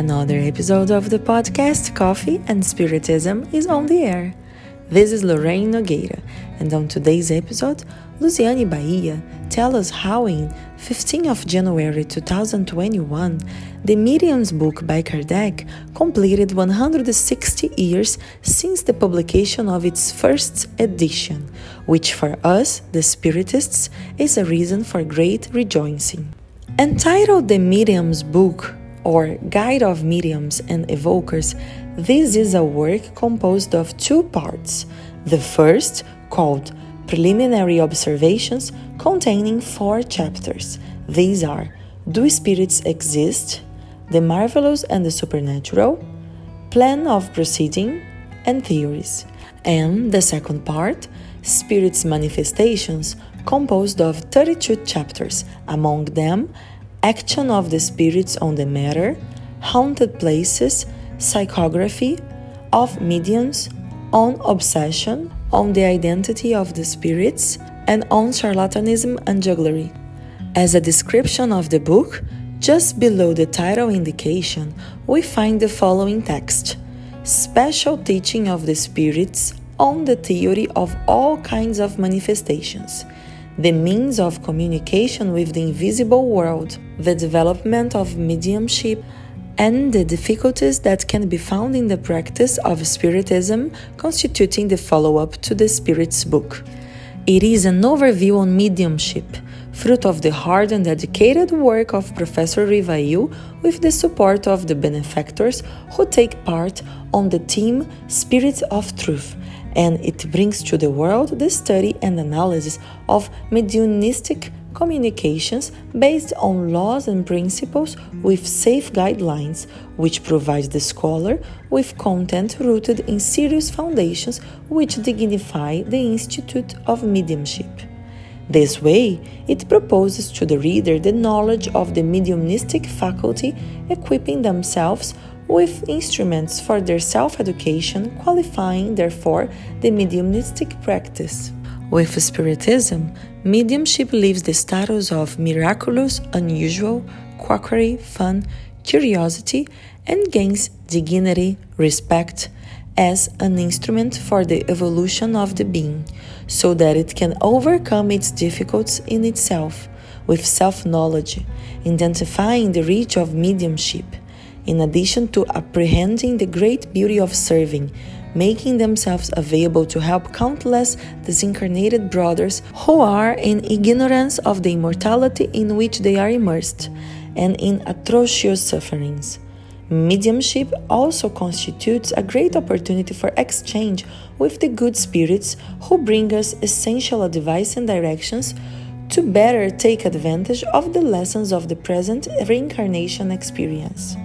Another episode of the podcast Coffee and Spiritism is on the air. This is Lorraine Nogueira, and on today's episode, Luciane Bahia tells us how in 15 of January 2021, the Medium's book by Kardec completed 160 years since the publication of its first edition, which for us, the Spiritists, is a reason for great rejoicing. Entitled The Medium's Book, or Guide of Mediums and Evokers, this is a work composed of two parts. The first, called Preliminary Observations, containing four chapters. These are Do Spirits Exist? The Marvelous and the Supernatural, Plan of Proceeding, and Theories. And the second part, Spirits Manifestations, composed of 32 chapters, among them, Action of the Spirits on the Matter, Haunted Places, Psychography, of Mediums, on Obsession, on the Identity of the Spirits, and on Charlatanism and Jugglery. As a description of the book, just below the title indication, we find the following text Special teaching of the spirits on the theory of all kinds of manifestations, the means of communication with the invisible world, the development of mediumship, and the difficulties that can be found in the practice of Spiritism, constituting the follow up to the Spirit's book. It is an overview on mediumship, fruit of the hard and dedicated work of Professor Rivail with the support of the benefactors who take part on the team Spirit of Truth, and it brings to the world the study and analysis of mediumistic communications based on laws and principles with safe guidelines, which provides the scholar with content rooted in serious foundations which dignify the Institute of Mediumship. This way, it proposes to the reader the knowledge of the mediumistic faculty, equipping themselves with instruments for their self education, qualifying, therefore, the mediumistic practice. With Spiritism, mediumship leaves the status of miraculous, unusual, quackery, fun, curiosity, and gains dignity, respect, as an instrument for the evolution of the being, so that it can overcome its difficulties in itself with self knowledge, identifying the reach of mediumship, in addition to apprehending the great beauty of serving making themselves available to help countless disincarnated brothers who are in ignorance of the immortality in which they are immersed and in atrocious sufferings. Mediumship also constitutes a great opportunity for exchange with the good spirits who bring us essential advice and directions to better take advantage of the lessons of the present reincarnation experience.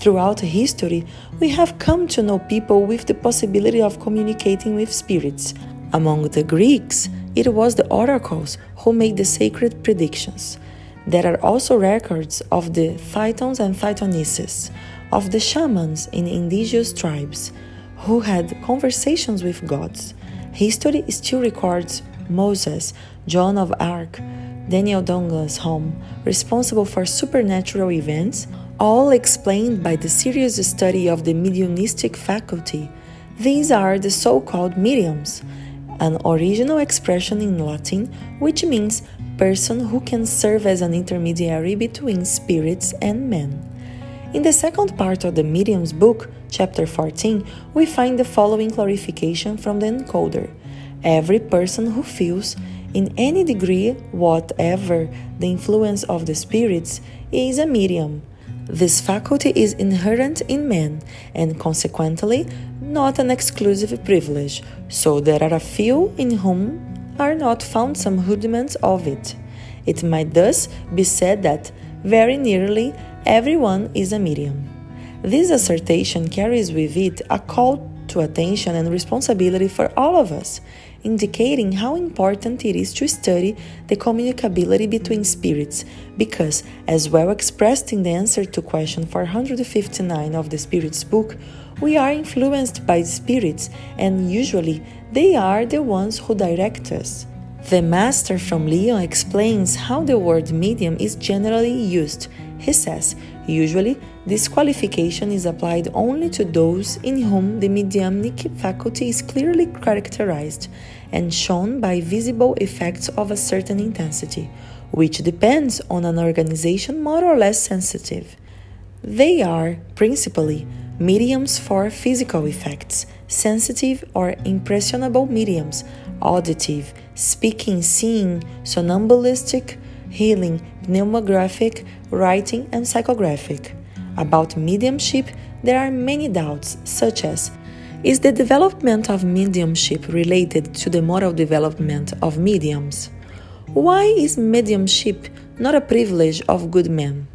Throughout history, we have come to know people with the possibility of communicating with spirits. Among the Greeks, it was the oracles who made the sacred predictions. There are also records of the Phaetons and Phaetonesses, of the shamans in indigenous tribes who had conversations with gods. History still records Moses, John of Arc, Daniel Douglas Home, responsible for supernatural events, all explained by the serious study of the mediumistic faculty. These are the so called mediums, an original expression in Latin which means person who can serve as an intermediary between spirits and men. In the second part of the Medium's book, chapter 14, we find the following clarification from the encoder. Every person who feels, in any degree whatever, the influence of the spirits is a medium this faculty is inherent in man and consequently not an exclusive privilege, so there are a few in whom are not found some rudiments of it. It might thus be said that very nearly everyone is a medium. This assertion carries with it a call to attention and responsibility for all of us, indicating how important it is to study the communicability between spirits, because, as well expressed in the answer to question 459 of the Spirits book, we are influenced by spirits and usually they are the ones who direct us. The master from Lyon explains how the word medium is generally used. He says, Usually, this qualification is applied only to those in whom the mediumnic faculty is clearly characterized and shown by visible effects of a certain intensity, which depends on an organization more or less sensitive. They are, principally, mediums for physical effects, sensitive or impressionable mediums, auditive, speaking, seeing, somnambulistic, healing, pneumographic, writing, and psychographic. About mediumship, there are many doubts, such as Is the development of mediumship related to the moral development of mediums? Why is mediumship not a privilege of good men?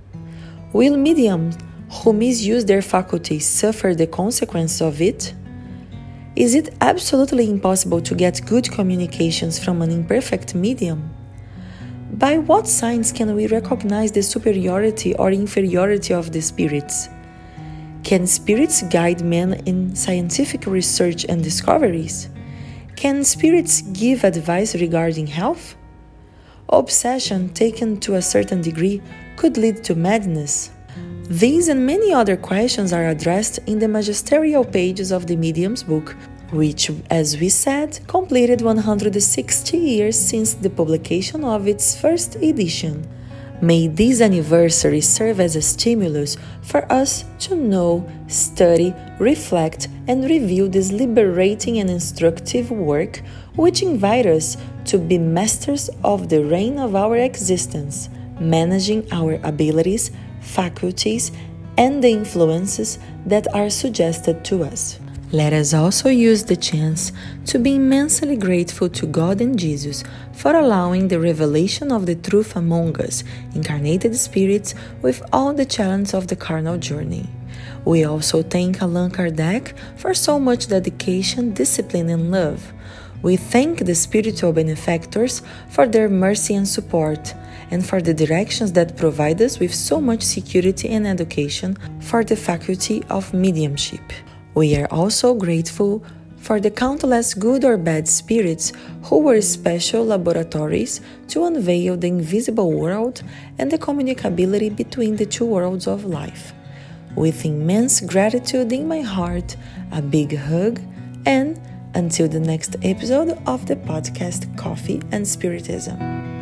Will mediums who misuse their faculties suffer the consequences of it? Is it absolutely impossible to get good communications from an imperfect medium? By what signs can we recognize the superiority or inferiority of the spirits? Can spirits guide men in scientific research and discoveries? Can spirits give advice regarding health? Obsession taken to a certain degree could lead to madness. These and many other questions are addressed in the magisterial pages of the Medium's book, which, as we said, completed 160 years since the publication of its first edition. May this anniversary serve as a stimulus for us to know, study, reflect, and review this liberating and instructive work, which invite us to be masters of the reign of our existence, managing our abilities, faculties, and the influences that are suggested to us. Let us also use the chance to be immensely grateful to God and Jesus for allowing the revelation of the truth among us, incarnated spirits, with all the challenges of the carnal journey. We also thank Allan Kardec for so much dedication, discipline, and love. We thank the spiritual benefactors for their mercy and support, and for the directions that provide us with so much security and education for the faculty of mediumship. We are also grateful for the countless good or bad spirits who were special laboratories to unveil the invisible world and the communicability between the two worlds of life. With immense gratitude in my heart, a big hug, and until the next episode of the podcast Coffee and Spiritism.